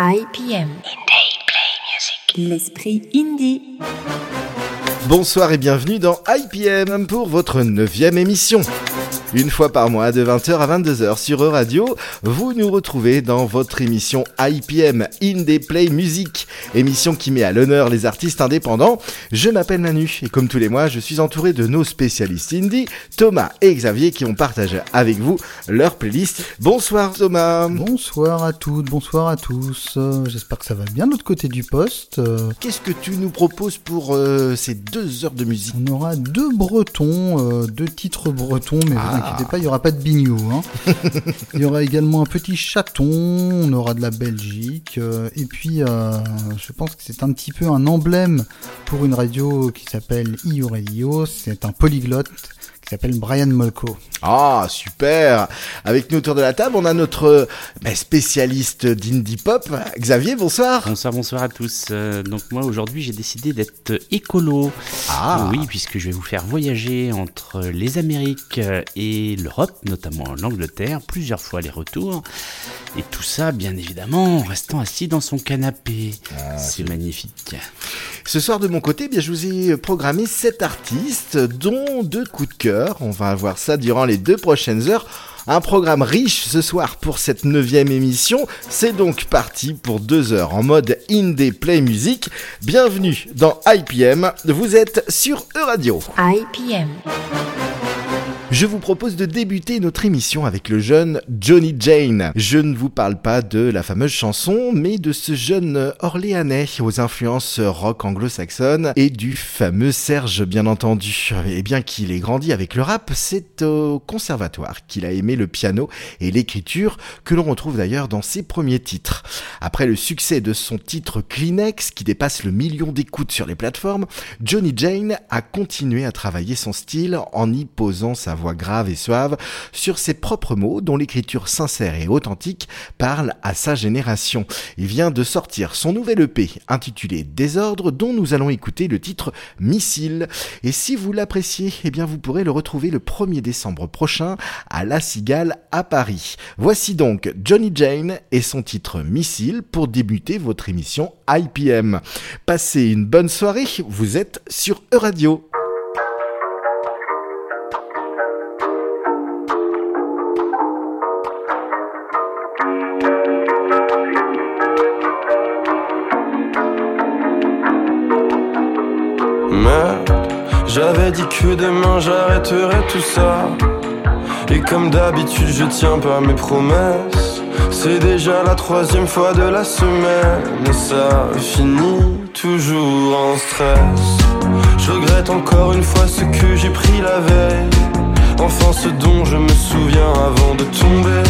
IPM. L'esprit indie. Bonsoir et bienvenue dans IPM pour votre neuvième émission. Une fois par mois, de 20h à 22h sur E-Radio, vous nous retrouvez dans votre émission IPM Indie Play Music, émission qui met à l'honneur les artistes indépendants. Je m'appelle Manu et comme tous les mois, je suis entouré de nos spécialistes indie, Thomas et Xavier, qui ont partagé avec vous leur playlist. Bonsoir Thomas. Bonsoir à toutes, bonsoir à tous. Euh, J'espère que ça va bien de l'autre côté du poste. Euh, Qu'est-ce que tu nous proposes pour euh, ces deux heures de musique? on aura deux bretons, deux titres bretons, mais Ah. Vous inquiétez pas, il n'y aura pas de bignou. Hein. il y aura également un petit chaton, on aura de la Belgique, euh, et puis euh, je pense que c'est un petit peu un emblème pour une radio qui s'appelle IU Radio, c'est un polyglotte qui s'appelle Brian Molko. Ah, super Avec nous autour de la table, on a notre euh, bah, spécialiste d'indie pop, Xavier, bonsoir Bonsoir, bonsoir à tous. Euh, donc moi aujourd'hui j'ai décidé d'être écolo. Ah. Oui, puisque je vais vous faire voyager entre les Amériques euh, et l'Europe, notamment l'Angleterre, plusieurs fois les retours. Et tout ça, bien évidemment, en restant assis dans son canapé. Ah, C'est magnifique. Ce soir de mon côté, eh bien, je vous ai programmé sept artistes, dont deux coups de cœur. On va voir ça durant les deux prochaines heures. Un programme riche ce soir pour cette neuvième émission. C'est donc parti pour deux heures en mode indie play music. Bienvenue dans IPM. Vous êtes sur E-Radio. IPM. Je vous propose de débuter notre émission avec le jeune Johnny Jane. Je ne vous parle pas de la fameuse chanson, mais de ce jeune Orléanais aux influences rock anglo-saxonnes et du fameux Serge, bien entendu. Et bien qu'il ait grandi avec le rap, c'est au conservatoire qu'il a aimé le piano et l'écriture, que l'on retrouve d'ailleurs dans ses premiers titres. Après le succès de son titre Kleenex, qui dépasse le million d'écoutes sur les plateformes, Johnny Jane a continué à travailler son style en y posant sa voix grave et suave sur ses propres mots dont l'écriture sincère et authentique parle à sa génération. Il vient de sortir son nouvel EP intitulé Désordre dont nous allons écouter le titre Missile. Et si vous l'appréciez, eh bien vous pourrez le retrouver le 1er décembre prochain à La Cigale à Paris. Voici donc Johnny Jane et son titre Missile pour débuter votre émission IPM. Passez une bonne soirée, vous êtes sur E-Radio. J'avais dit que demain j'arrêterais tout ça. Et comme d'habitude, je tiens pas mes promesses. C'est déjà la troisième fois de la semaine. Et ça finit toujours en stress. Je regrette encore une fois ce que j'ai pris la veille. Enfin, ce dont je me souviens avant de tomber.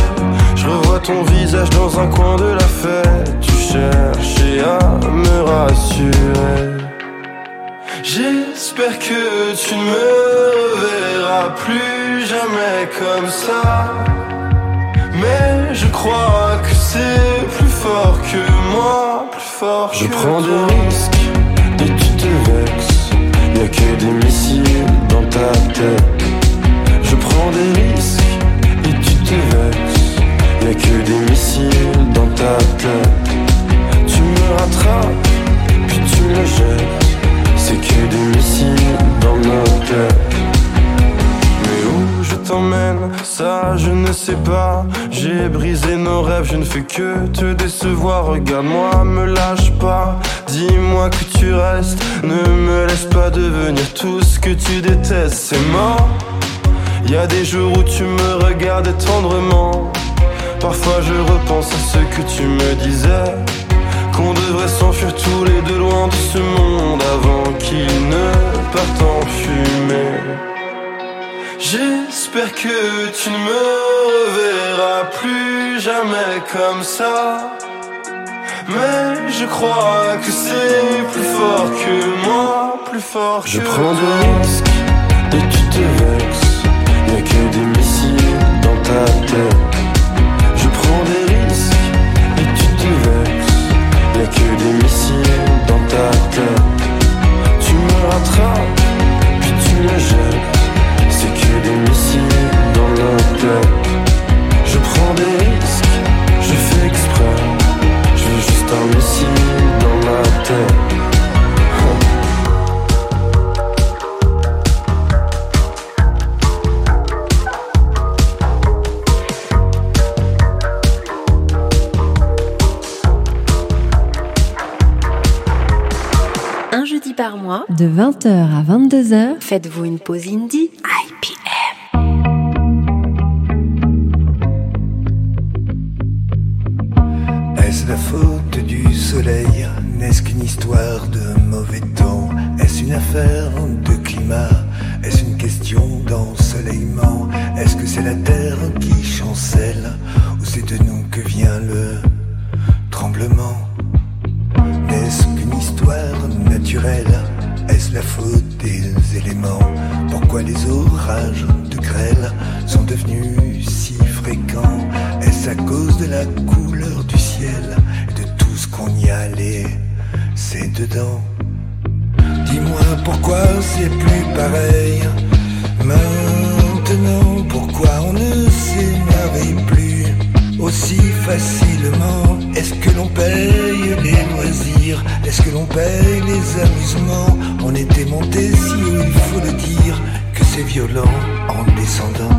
Je revois ton visage dans un coin de la fête. Tu cherchais à me rassurer. J'espère que tu ne me reverras plus jamais comme ça. Mais je crois que c'est plus fort que moi, plus fort je que prends des risques et tu te vexes. Y'a que des missiles dans ta tête. Je prends des risques et tu te vexes. Y'a que des missiles dans ta tête. Pas. J'ai brisé nos rêves, je ne fais que te décevoir. Regarde-moi, me lâche pas. Dis-moi que tu restes, ne me laisse pas devenir tout ce que tu détestes. C'est mort. Y a des jours où tu me regardais tendrement. Parfois je repense à ce que tu me disais. Qu'on devrait s'enfuir tous les deux loin de ce monde avant qu'il ne parte en fumée. J'espère que tu ne me reverras plus jamais comme ça. Mais je crois que c'est plus fort que moi, plus fort que Je prends des risques et tu te vexes. Y'a que des missiles dans ta tête. Je prends des risques et tu te vexes. Y'a que des missiles dans ta tête. Tu me rattrapes, puis tu me jettes. C'est que des missiles dans notre tête Je prends des risques, je fais exprès. Je veux juste un missile dans ma tête. Un jeudi par mois, de 20h à 22h, faites-vous une pause indie Est-ce que c'est la terre qui chancelle Ou c'est de nous que vient le tremblement? N'est-ce qu'une histoire naturelle Est-ce la faute des éléments? Pourquoi les orages de grêle sont devenus si fréquents? Est-ce à cause de la couleur du ciel et de tout ce qu'on y a c'est dedans? Dis-moi pourquoi c'est plus pareil On était monté si haut, il faut le dire Que c'est violent en descendant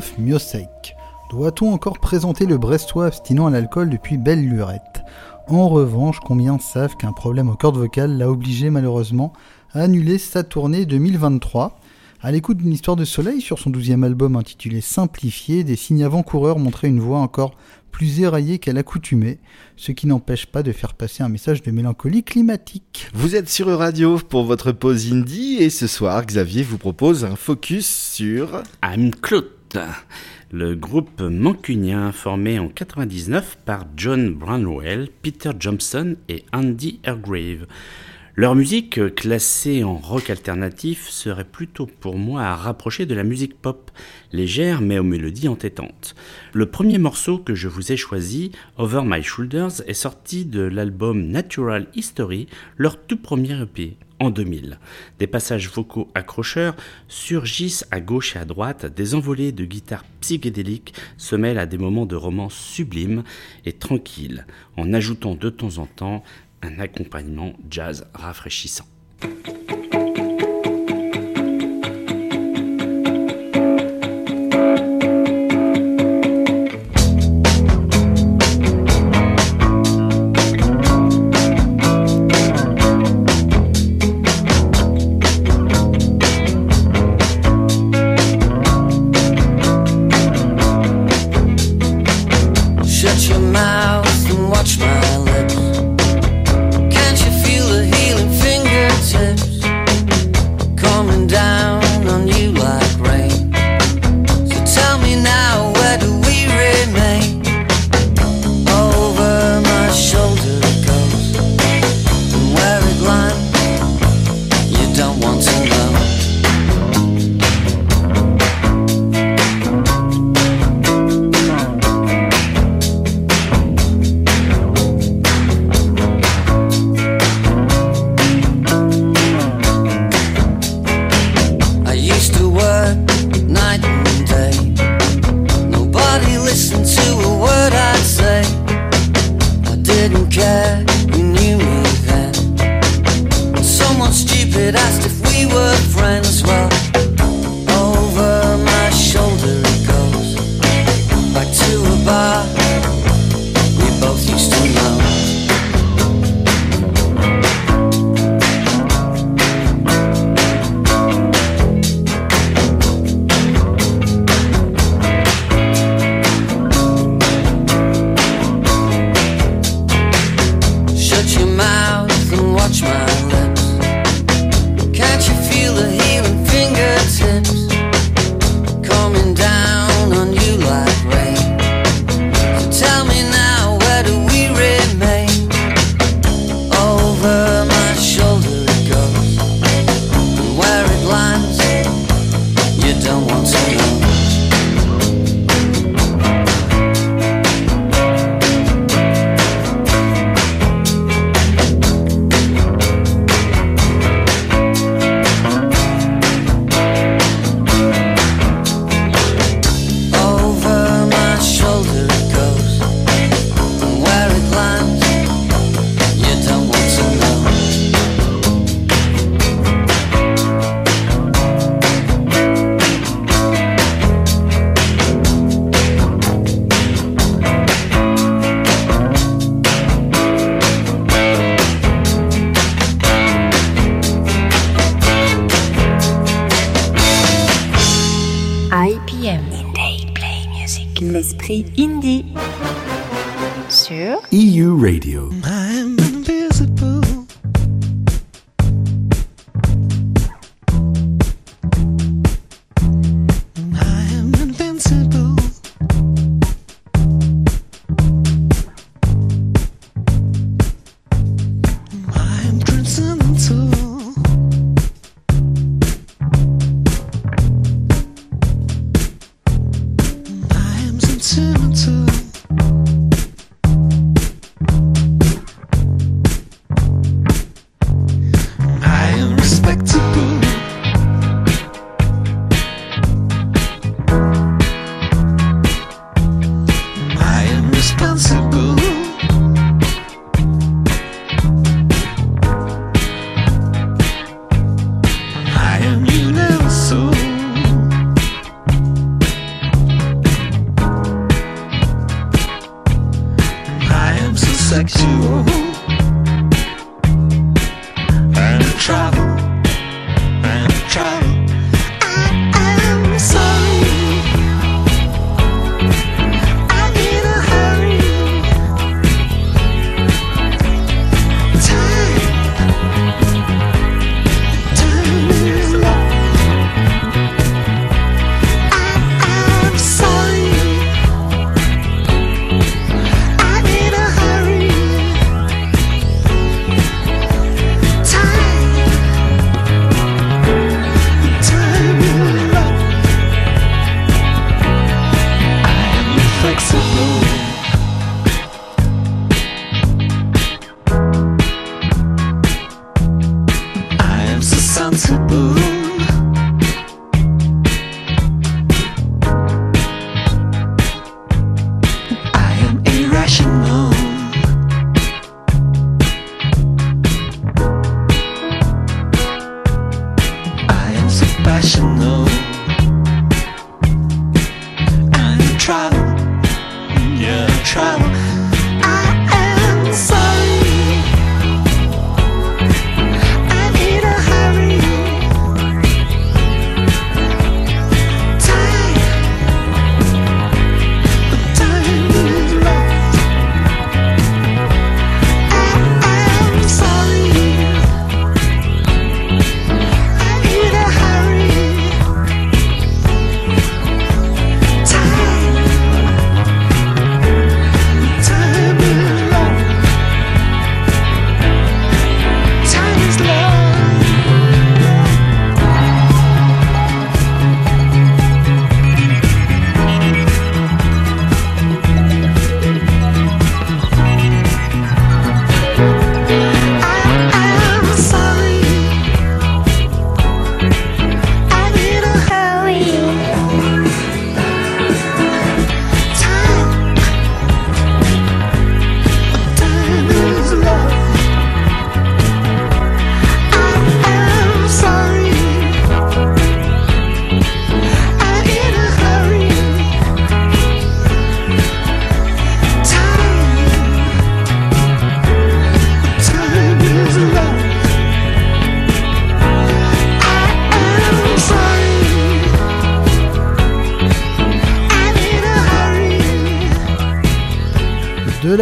Christophe. Doit-on encore présenter le Brestois abstinent à l'alcool depuis belle lurette? En revanche, combien savent qu'un problème aux cordes vocales l'a obligé malheureusement à annuler sa tournée 2023 à l'écoute d'une histoire de soleil sur son douzième album intitulé Simplifié, des signes avant-coureurs montraient une voix encore plus éraillée qu'à l'accoutumée, ce qui n'empêche pas de faire passer un message de mélancolie climatique. Vous êtes sur Radio pour votre pause indie et ce soir, Xavier vous propose un focus sur... I'm Clout, le groupe mancunien formé en 99 par John Brownwell, Peter Johnson et Andy Hargrave. Leur musique, classée en rock alternatif, serait plutôt pour moi à rapprocher de la musique pop, légère mais aux mélodies entêtantes. Le premier morceau que je vous ai choisi, Over My Shoulders, est sorti de l'album Natural History, leur tout premier EP, en 2000. Des passages vocaux accrocheurs surgissent à gauche et à droite, des envolées de guitare psychédéliques se mêlent à des moments de romance sublimes et tranquilles, en ajoutant de temps en temps un accompagnement jazz rafraîchissant.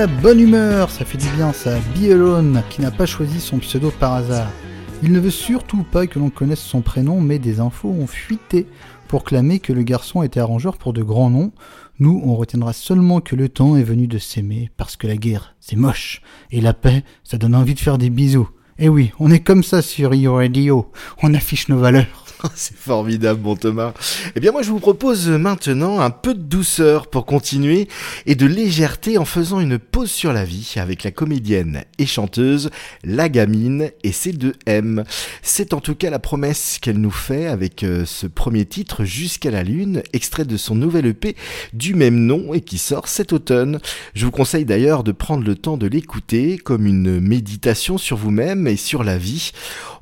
Bonne humeur, ça fait du bien ça. Be qui n'a pas choisi son pseudo par hasard. Il ne veut surtout pas que l'on connaisse son prénom, mais des infos ont fuité pour clamer que le garçon était arrangeur pour de grands noms. Nous, on retiendra seulement que le temps est venu de s'aimer, parce que la guerre, c'est moche, et la paix, ça donne envie de faire des bisous. Eh oui, on est comme ça sur Yo Radio, on affiche nos valeurs. C'est formidable, bon Thomas. Eh bien, moi, je vous propose maintenant un peu de douceur pour continuer et de légèreté en faisant une pause sur la vie avec la comédienne et chanteuse La Gamine et ses deux M. C'est en tout cas la promesse qu'elle nous fait avec euh, ce premier titre Jusqu'à la Lune, extrait de son nouvel EP du même nom et qui sort cet automne. Je vous conseille d'ailleurs de prendre le temps de l'écouter comme une méditation sur vous-même sur la vie.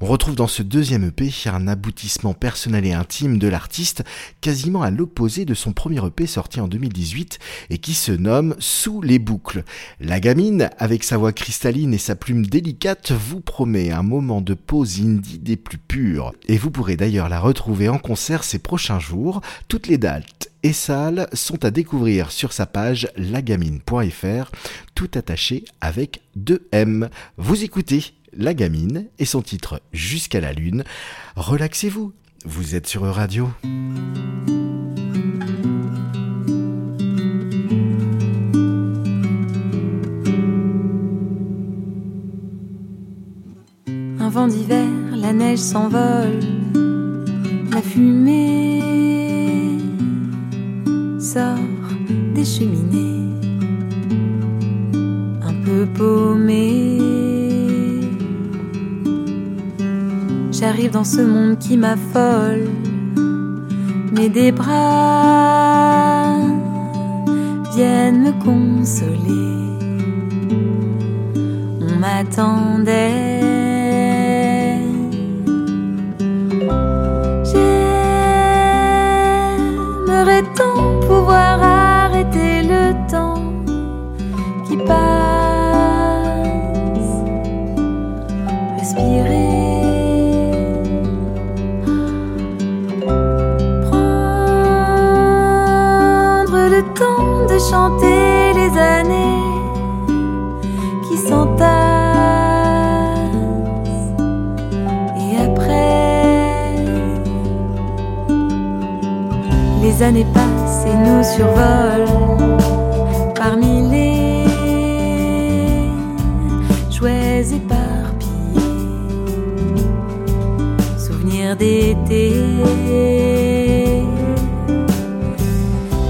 On retrouve dans ce deuxième EP un aboutissement personnel et intime de l'artiste, quasiment à l'opposé de son premier EP sorti en 2018 et qui se nomme Sous les boucles. La gamine, avec sa voix cristalline et sa plume délicate, vous promet un moment de pause indie des plus purs. Et vous pourrez d'ailleurs la retrouver en concert ces prochains jours. Toutes les dates et sales sont à découvrir sur sa page lagamine.fr, tout attaché avec 2 M. Vous écoutez La Gamine et son titre Jusqu'à la Lune. Relaxez-vous, vous êtes sur Radio. Un vent d'hiver, la neige s'envole, la fumée sort des cheminées, un peu paumée. J'arrive dans ce monde qui m'affole, mais des bras viennent me consoler. On m'attendait. J'aimerais tant pouvoir chanter les années qui s'entassent et après les années passent et nous survolent parmi les jouets éparpillés. Souvenirs d'été,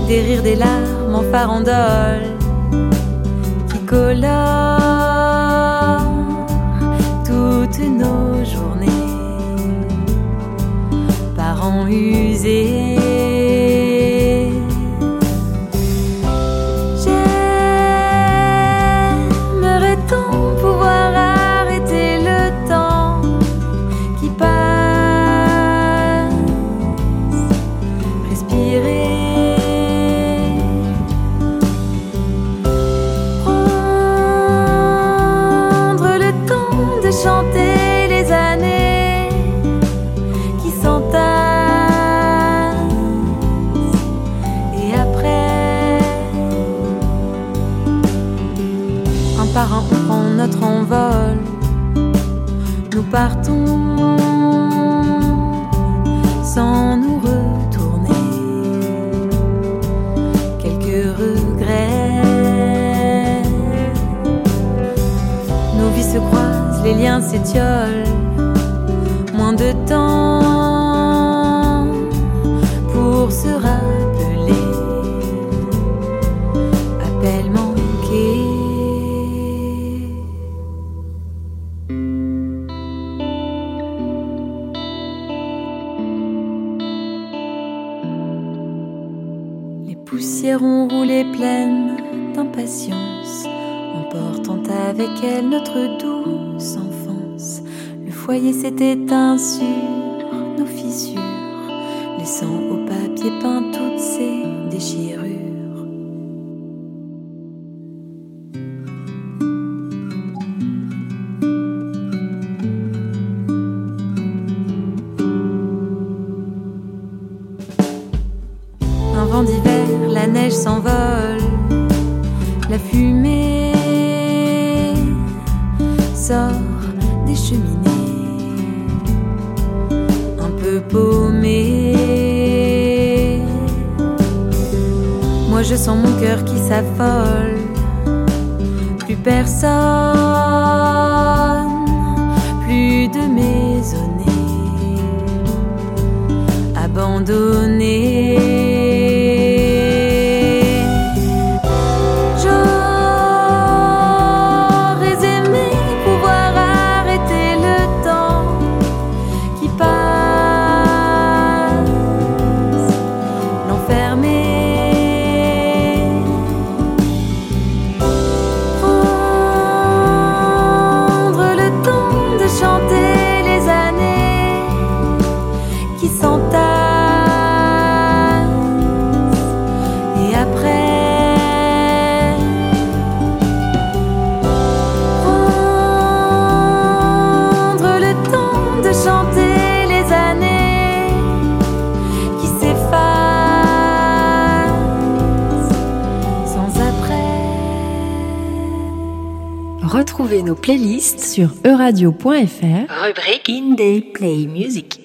des rires, des larmes farandole qui colorent toutes nos journées. Parents usés. Moi je sens mon cœur qui s'affole, plus personne, plus de maisonnées abandonné. Retrouvez nos playlists sur euradio.fr, rubrique Indie Play Music.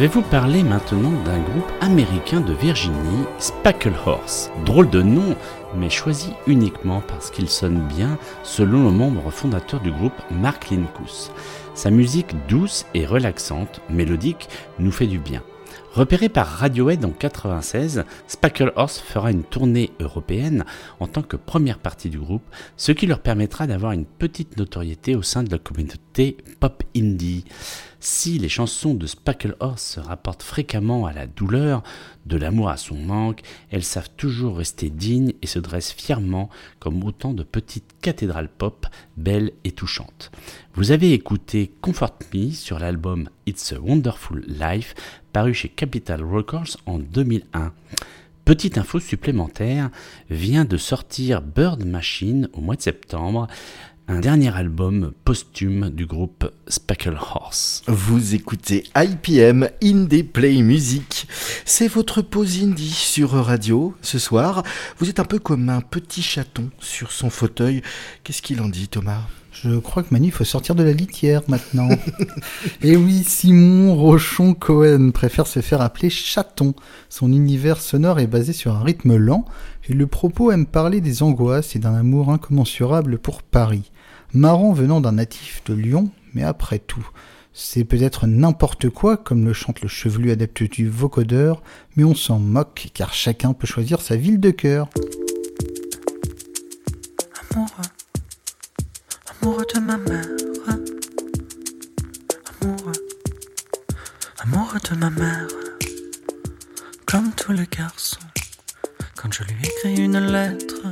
Vais vous parler maintenant d'un groupe américain de Virginie, Spackle Horse. Drôle de nom, mais choisi uniquement parce qu'il sonne bien selon le membre fondateur du groupe, Mark Lincous. Sa musique douce et relaxante, mélodique, nous fait du bien. Repéré par Radiohead en 96, Spackle Horse fera une tournée européenne en tant que première partie du groupe, ce qui leur permettra d'avoir une petite notoriété au sein de la communauté pop indie. Si les chansons de Spackle Horse se rapportent fréquemment à la douleur, de l'amour à son manque, elles savent toujours rester dignes et se dressent fièrement comme autant de petites cathédrales pop, belles et touchantes. Vous avez écouté Comfort Me sur l'album It's a Wonderful Life, paru chez Capital Records en 2001. Petite info supplémentaire, vient de sortir Bird Machine au mois de septembre, un dernier album posthume du groupe Speckle Horse. Vous écoutez IPM Indie Play Music. C'est votre pause indie sur Radio ce soir. Vous êtes un peu comme un petit chaton sur son fauteuil. Qu'est-ce qu'il en dit Thomas? Je crois que Manu, il faut sortir de la litière maintenant. Et oui, Simon Rochon Cohen préfère se faire appeler chaton. Son univers sonore est basé sur un rythme lent et le propos aime parler des angoisses et d'un amour incommensurable pour Paris. Marrant venant d'un natif de Lyon, mais après tout, c'est peut-être n'importe quoi, comme le chante le chevelu adepte du vocodeur, mais on s'en moque, car chacun peut choisir sa ville de cœur. Amoureux, amoureux de ma mère, amoureux, amoureux de ma mère, comme tous les garçons. Quand je lui écris une lettre,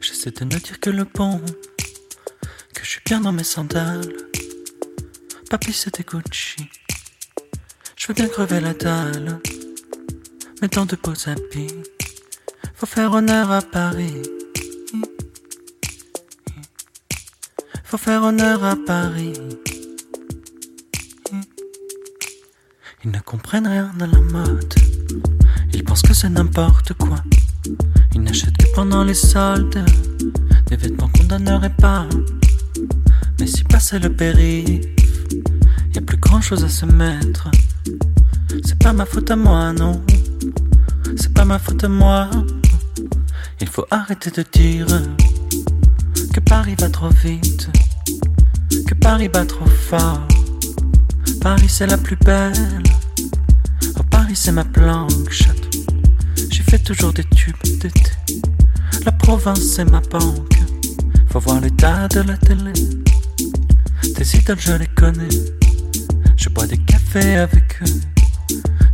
j'essaie de ne dire que le bon je suis bien dans mes sandales. Papi, c'était Gucci. Je veux bien crever la dalle. Mais tant de beaux habits. Faut faire honneur à Paris. Faut faire honneur à Paris. Ils ne comprennent rien à la mode. Ils pensent que c'est n'importe quoi. Ils n'achètent que pendant les soldes des vêtements qu'on donnerait pas. Mais si passait le périph', y a plus grand chose à se mettre. C'est pas ma faute à moi, non. C'est pas ma faute à moi. Il faut arrêter de dire que Paris va trop vite, que Paris va trop fort. Paris c'est la plus belle. Oh, Paris c'est ma planche. J'ai fait toujours des tubes d'été. La province c'est ma banque. Faut voir l'état de la télé. Tes idoles, je les connais. Je bois des cafés avec eux.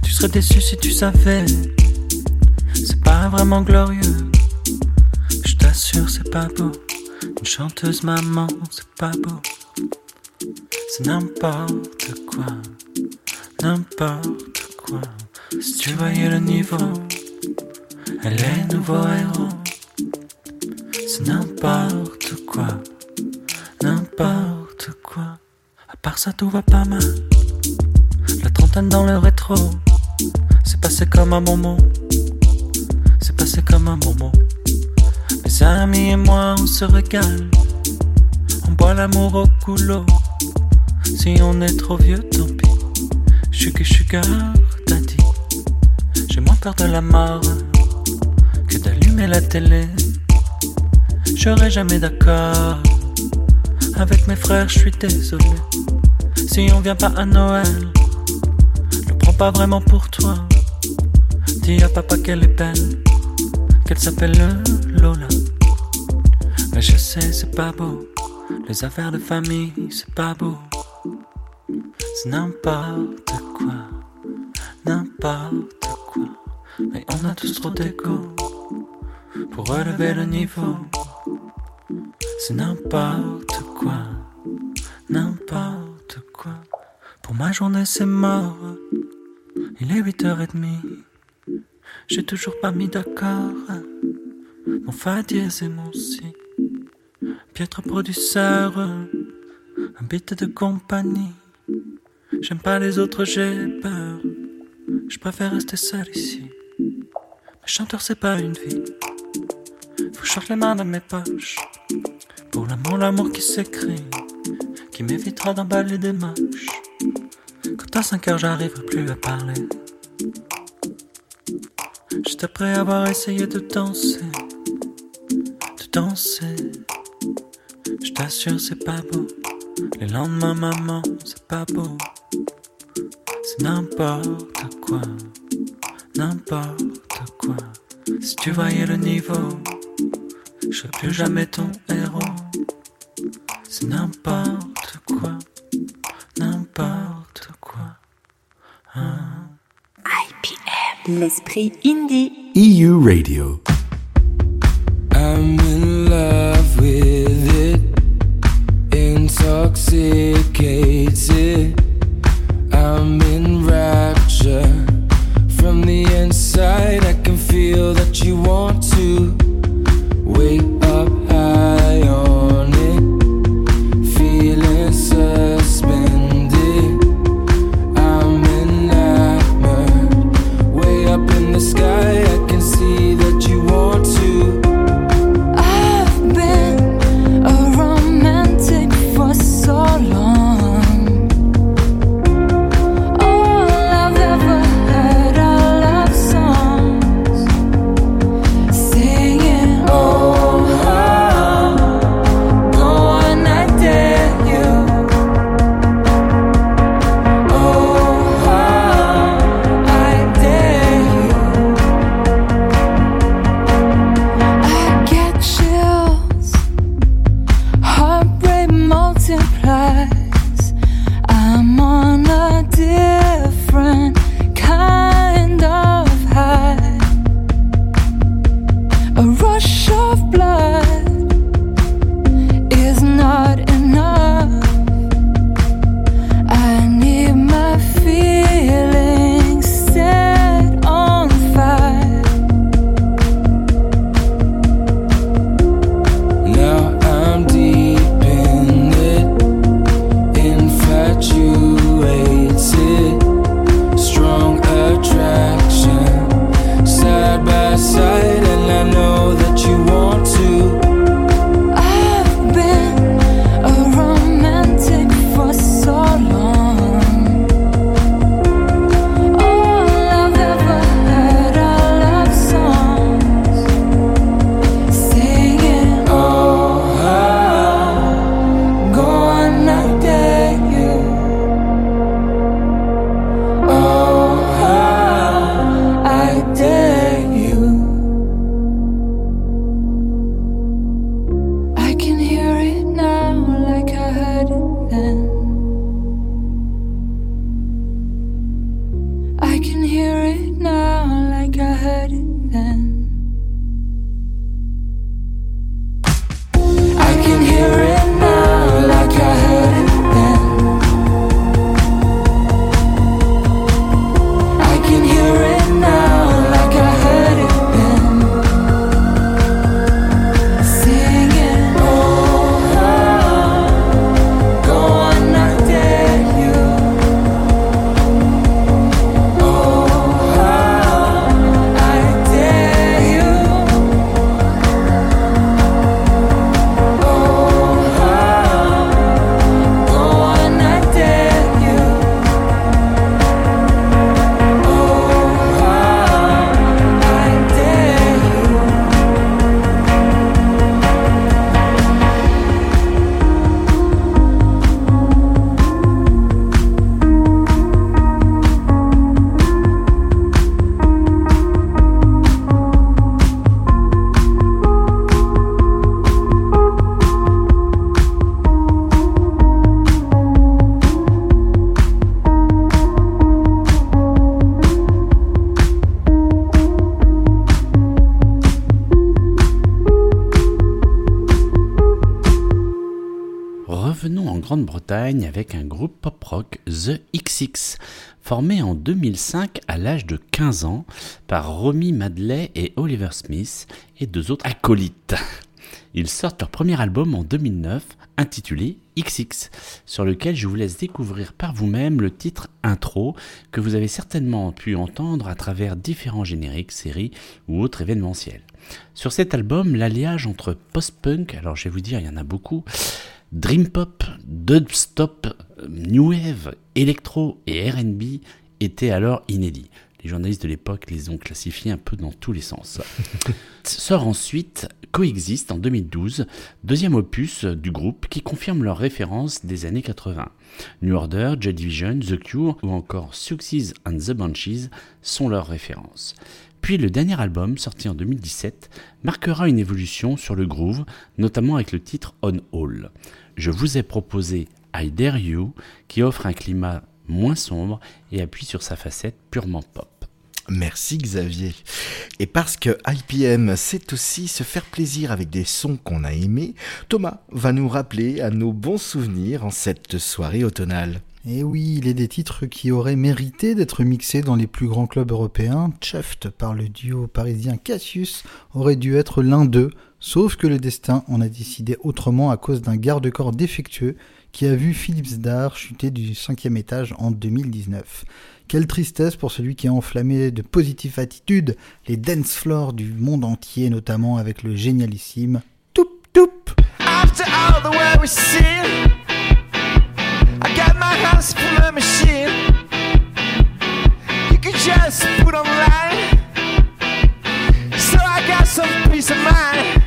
Tu serais déçu si tu savais. C'est pas vraiment glorieux. Je t'assure, c'est pas beau. Une chanteuse maman, c'est pas beau. C'est n'importe quoi. N'importe quoi. Si tu voyais le niveau, elle est nouveau héros. C'est n'importe quoi. N'importe quoi. À part ça, tout va pas mal. La trentaine dans le rétro. C'est passé comme un moment. C'est passé comme un moment. Mes amis et moi, on se régale. On boit l'amour au couloir. Si on est trop vieux, tant pis. Sugar, sugar, dit J'ai moins peur de la mort que d'allumer la télé. J'aurais jamais d'accord. Avec mes frères, je suis désolé. Si on vient pas à Noël, ne prends pas vraiment pour toi. Dis à papa qu'elle est belle, qu'elle s'appelle Lola. Mais je sais, c'est pas beau. Les affaires de famille, c'est pas beau. C'est n'importe quoi, n'importe quoi. Mais on a tous trop d'égo pour relever le niveau. C'est n'importe quoi, n'importe quoi. Pour ma journée, c'est mort. Il est 8h30. J'ai toujours pas mis d'accord. Mon fa dièse et mon si. Piètre producteur, un bit de compagnie. J'aime pas les autres, j'ai peur. Je préfère rester seul ici. Mais chanteur, c'est pas une vie. Faut que les mains dans mes poches. Pour l'amour, l'amour qui s'écrit, qui m'évitera d'emballer des manches. Quand à 5 heures, j'arriverai plus à parler. Juste après avoir essayé de danser, de danser. Je t'assure, c'est pas beau. Les lendemains, maman, c'est pas beau. C'est n'importe quoi, n'importe quoi. Si tu voyais le niveau je serai plus jamais ton héros. C'est n'importe quoi, n'importe quoi. Hein. IPM, l'esprit indie. EU Radio. I'm in love with it, intoxicated. I'm in rapture. Avec un groupe pop-rock, The XX, formé en 2005 à l'âge de 15 ans par Romy Madley et Oliver Smith et deux autres acolytes. Ils sortent leur premier album en 2009 intitulé XX, sur lequel je vous laisse découvrir par vous-même le titre intro que vous avez certainement pu entendre à travers différents génériques, séries ou autres événementiels. Sur cet album, l'alliage entre post-punk, alors je vais vous dire, il y en a beaucoup, dream pop, dubstop, new wave, électro et R&B était alors inédit. Les journalistes de l'époque les ont classifiés un peu dans tous les sens. Sort ensuite Coexist en 2012, deuxième opus du groupe qui confirme leurs références des années 80. New Order, Joy Division, The Cure ou encore Success and the Banshees sont leurs références. Puis le dernier album, sorti en 2017, marquera une évolution sur le groove, notamment avec le titre On All. Je vous ai proposé I Dare You, qui offre un climat moins sombre et appuie sur sa facette purement pop. Merci Xavier. Et parce que IPM, c'est aussi se faire plaisir avec des sons qu'on a aimés, Thomas va nous rappeler à nos bons souvenirs en cette soirée automnale. Et oui, il est des titres qui auraient mérité d'être mixés dans les plus grands clubs européens. Chuffed par le duo parisien Cassius aurait dû être l'un d'eux, sauf que le destin en a décidé autrement à cause d'un garde-corps défectueux qui a vu Philips Dar chuter du cinquième étage en 2019. Quelle tristesse pour celui qui a enflammé de positive attitude les dance floors du monde entier, notamment avec le génialissime Toup Toup. My house from a machine. You can just put online. So I got some peace of mind.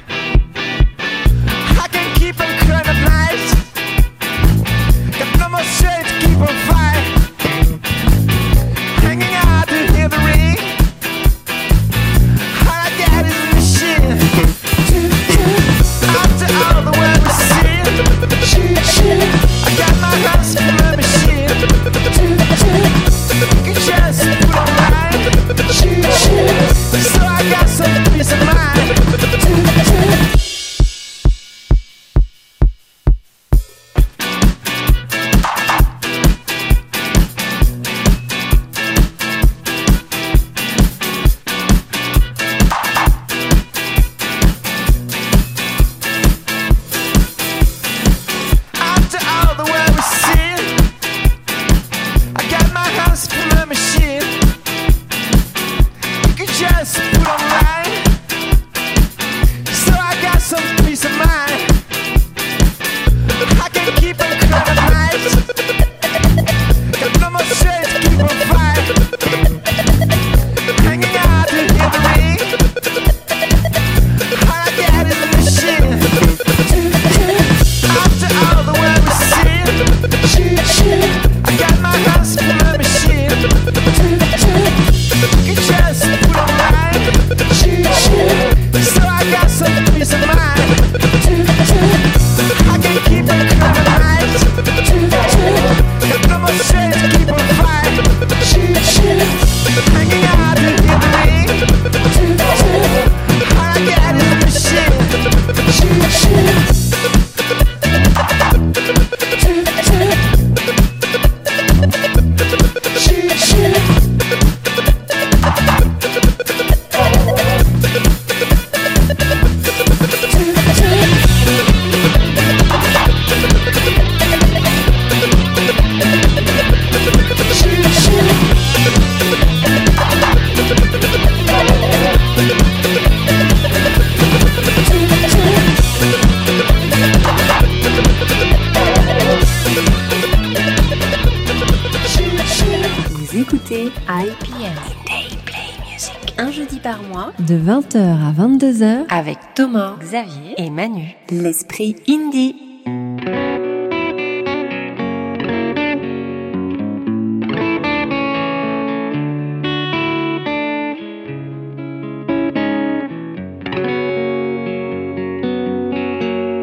De 20h à 22h, avec Thomas, Xavier et Manu. L'esprit indie.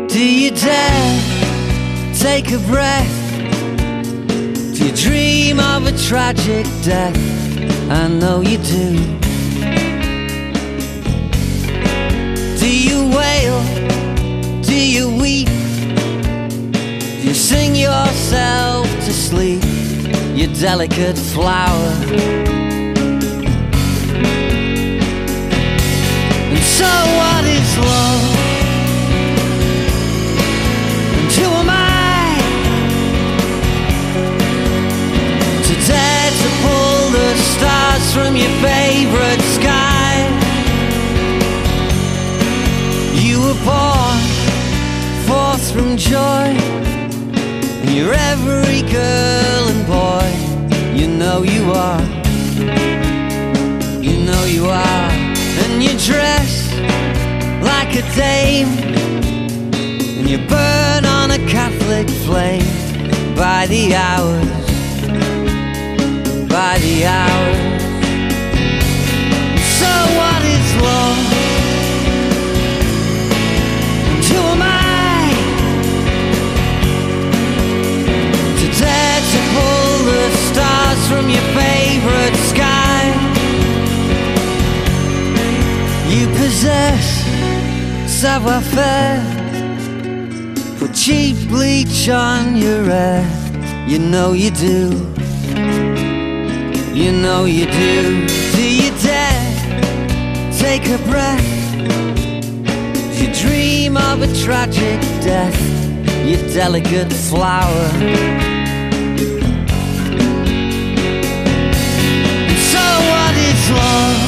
Do you dare take a breath? Do you dream of a tragic death? I know you do. Do Do you weep? Do you sing yourself to sleep? You delicate flower. And so, what is love? And who am I to pull the stars from your favorite sky? You were born forth from joy, and you're every girl and boy. You know you are. You know you are, and you dress like a dame and you burn on a Catholic flame by the hours, by the hours. Savoir-faire. Put cheap bleach on your hair. You know you do. You know you do. Do you dare take a breath? You dream of a tragic death? You delicate flower. Sky. So what is love?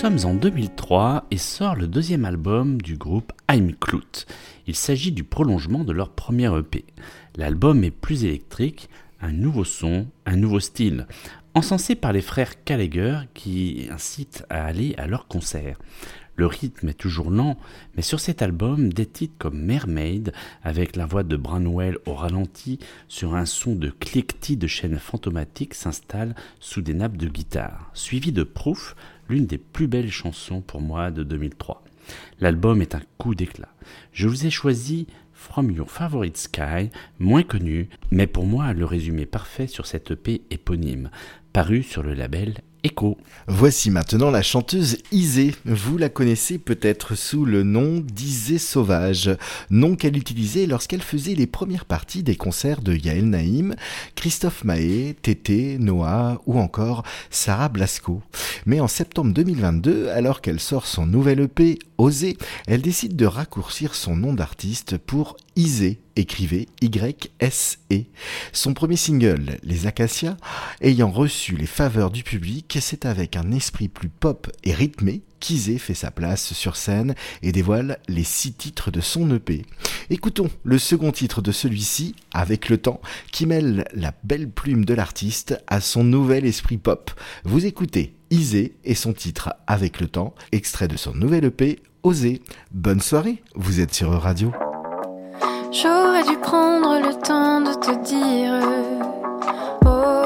sommes en 2003 et sort le deuxième album du groupe I'm Clout. Il s'agit du prolongement de leur premier EP. L'album est plus électrique, un nouveau son, un nouveau style, encensé par les frères Gallagher qui incitent à aller à leur concert. Le rythme est toujours lent, mais sur cet album, des titres comme Mermaid, avec la voix de Branwell au ralenti, sur un son de cliquetis de chaînes fantomatiques s'installe sous des nappes de guitare, suivi de Proof, l'une des plus belles chansons pour moi de 2003. L'album est un coup d'éclat. Je vous ai choisi From Your Favorite Sky, moins connu, mais pour moi le résumé parfait sur cette EP éponyme, paru sur le label Voici maintenant la chanteuse Isée. Vous la connaissez peut-être sous le nom d'Isée Sauvage, nom qu'elle utilisait lorsqu'elle faisait les premières parties des concerts de Yael Naïm, Christophe Mahé, Tété, Noah ou encore Sarah Blasco. Mais en septembre 2022, alors qu'elle sort son nouvel EP, Oser, elle décide de raccourcir son nom d'artiste pour Isée écrivait Y-S-E. Son premier single, Les Acacias, ayant reçu les faveurs du public, c'est avec un esprit plus pop et rythmé qu'Isée fait sa place sur scène et dévoile les six titres de son EP. Écoutons le second titre de celui-ci, Avec le temps, qui mêle la belle plume de l'artiste à son nouvel esprit pop. Vous écoutez Isée et son titre Avec le temps, extrait de son nouvel EP, Oser. Bonne soirée, vous êtes sur Radio. J'aurais dû prendre le temps de te dire au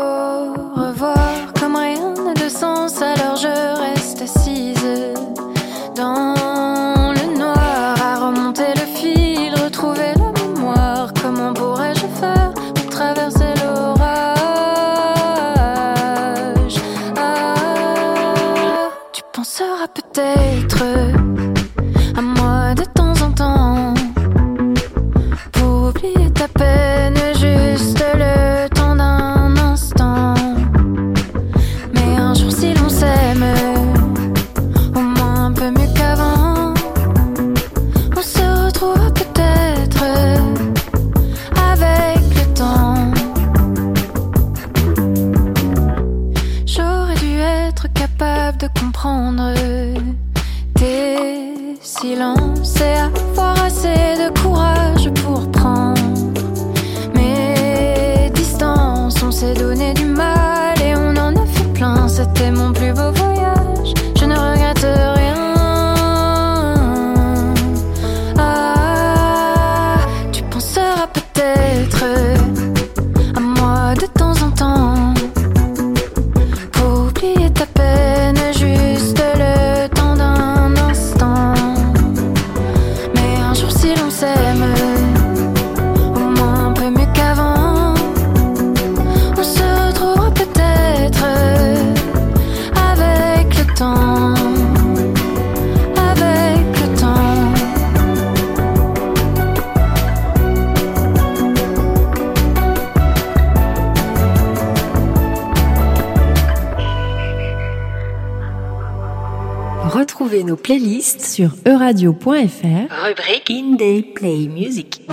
sur euradio.fr, rubrique Indie Play Music.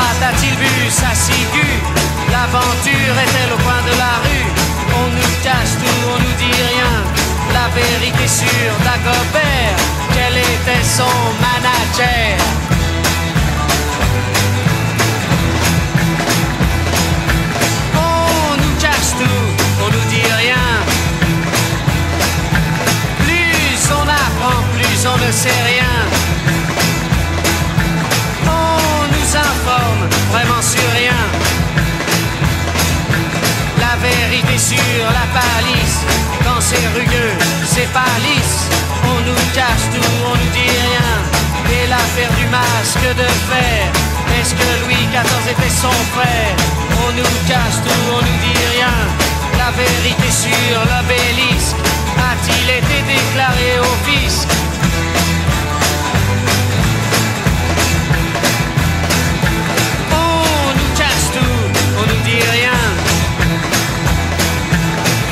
Socrate a-t-il vu sa ciguë? L'aventure est-elle au coin de la rue? On nous cache tout, on nous dit rien. La vérité sur Dagobert, quel était son manager? On nous cache tout, on nous dit rien. Plus on apprend, plus on ne sait rien. Vraiment sur rien. La vérité sur la palisse, quand c'est rugueux, c'est pas lisse. On nous cache tout, on nous dit rien. Et l'affaire du masque de fer, est-ce que Louis XIV était son frère? On nous cache tout, on nous dit rien. La vérité sur l'obélisque, a-t-il été déclaré au fisc? Rien.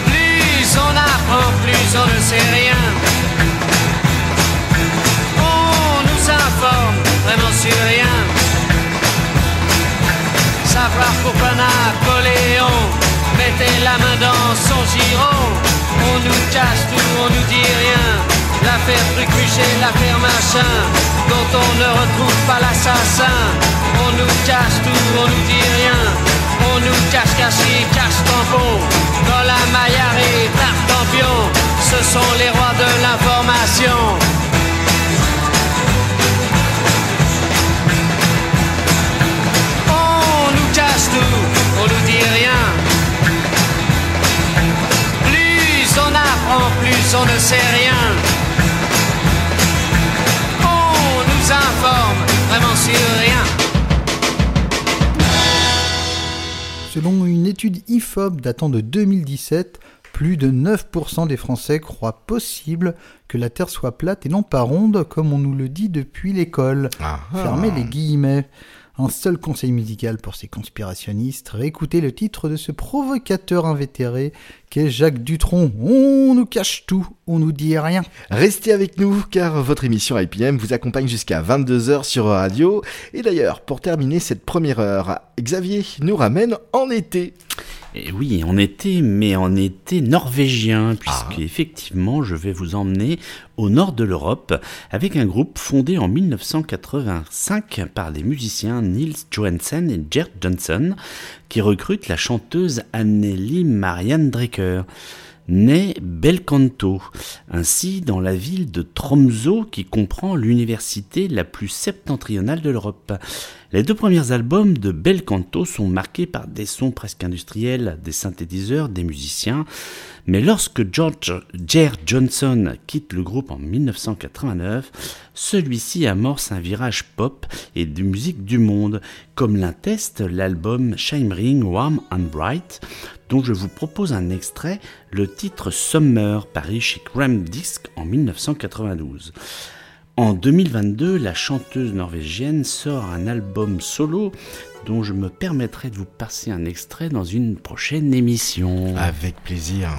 Plus on apprend, plus on ne sait rien. On nous informe vraiment sur rien. Savoir pourquoi Napoléon mettait la main dans son giron. On nous cache tout, on nous dit rien. L'affaire Trucuchet, l'affaire machin, dont on ne retrouve pas l'assassin. On nous cache tout, on nous dit rien. On nous cache caché, cache tampon. Dans la Maillard et Tartampion, ce sont les rois de l'information. On nous cache tout, on nous dit rien. Plus on apprend, plus on ne sait rien. On nous informe vraiment sur rien. Selon une étude IFOP datant de 2017, plus de 9% des Français croient possible que la Terre soit plate et non pas ronde, comme on nous le dit depuis l'école. Ah, ah. Fermez les guillemets. Un seul conseil musical pour ces conspirationnistes, réécoutez le titre de ce provocateur invétéré qu'est Jacques Dutronc. On nous cache tout, on nous dit rien. Restez avec nous car votre émission IPM vous accompagne jusqu'à 22h sur Radio. Et d'ailleurs, pour terminer cette première heure, Xavier nous ramène en été. Et oui, en été, mais en été norvégien, puisque Ah. effectivement, je vais vous emmener au nord de l'Europe avec un groupe fondé en 1985 par les musiciens Nils Johansen et Gert Johnson, qui recrutent la chanteuse Anneli Marianne Drecker née Belcanto, ainsi dans la ville de Tromsø qui comprend l'université la plus septentrionale de l'Europe. Les deux premiers albums de Belcanto sont marqués par des sons presque industriels, des synthétiseurs, des musiciens, mais lorsque George Jer Johnson quitte le groupe en 1989, celui-ci amorce un virage pop et de musique du monde, comme l'atteste l'album Shimmering Warm and Bright, dont je vous propose un extrait, le titre Summer, paru chez Cram Disc en 1992. En 2022, la chanteuse norvégienne sort un album solo dont je me permettrai de vous passer un extrait dans une prochaine émission. Avec plaisir.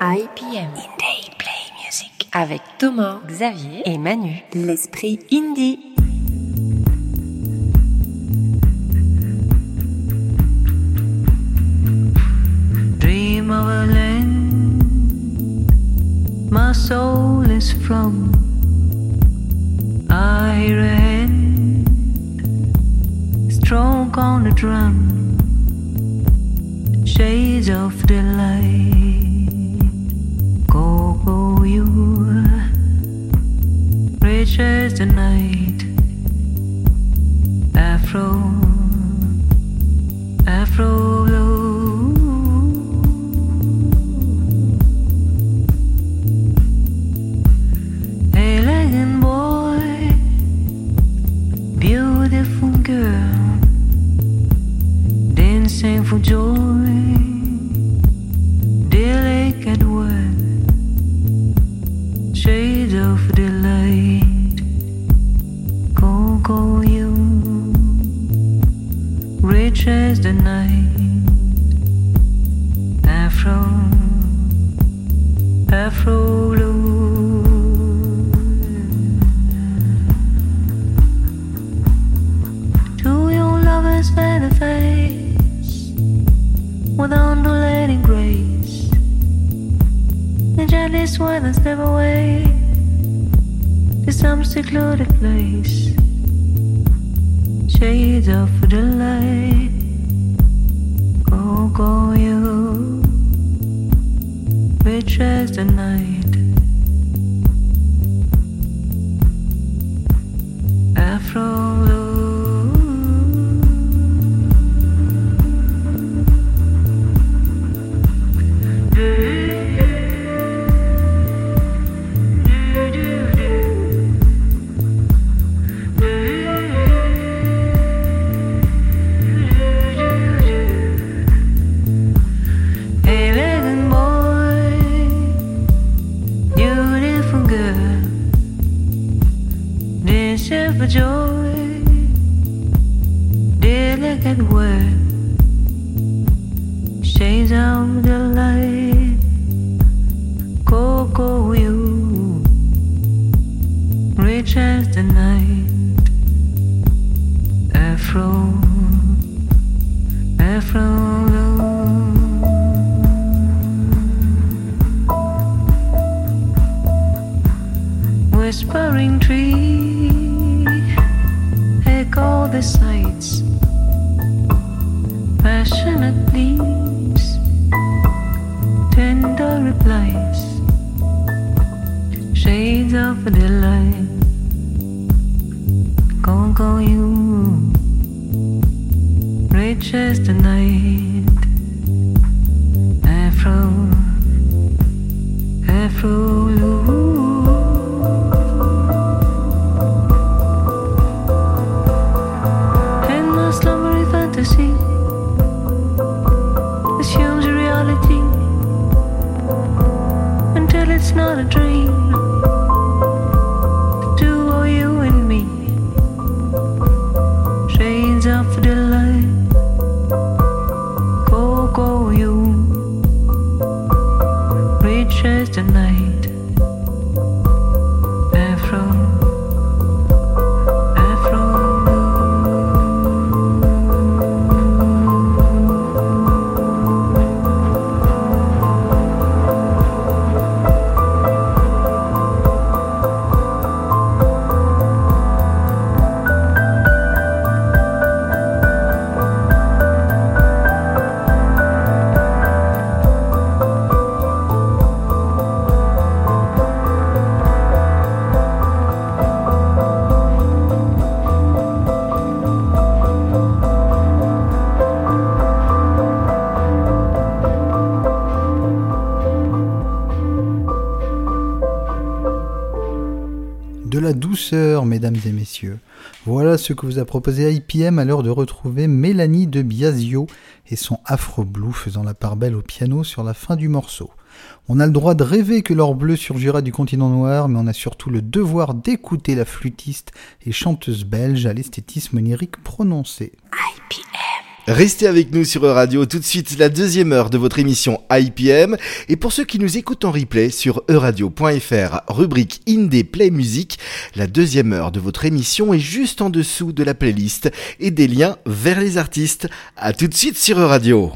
IPM Indie Play Music avec Thomas, Xavier et Manu. L'esprit indie. Dream of a land my soul is from. I hear a hand stroke on the drum. Shades of delight. Go, you. Rich as the night. Afro, Afro blue. Elegant boy, beautiful girl, dancing for joy, as the night, Afro, Afro blue. To your lover's face with undulating grace. The sweat and step away to some secluded place. Shades of delight. Go, go, you, rich as the night. Afro fantasy mesdames et messieurs. Voilà ce que vous a proposé IPM à l'heure de retrouver Mélanie de Biasio et son Afro Blue faisant la part belle au piano sur la fin du morceau. On a le droit de rêver que l'or bleu surgira du continent noir, mais on a surtout le devoir d'écouter la flûtiste et chanteuse belge à l'esthétisme lyrique prononcé. Restez avec nous sur Euradio tout de suite la deuxième heure de votre émission IPM et pour ceux qui nous écoutent en replay sur euradio.fr rubrique Indie Play Music, la deuxième heure de votre émission est juste en dessous de la playlist et des liens vers les artistes. À tout de suite sur Euradio.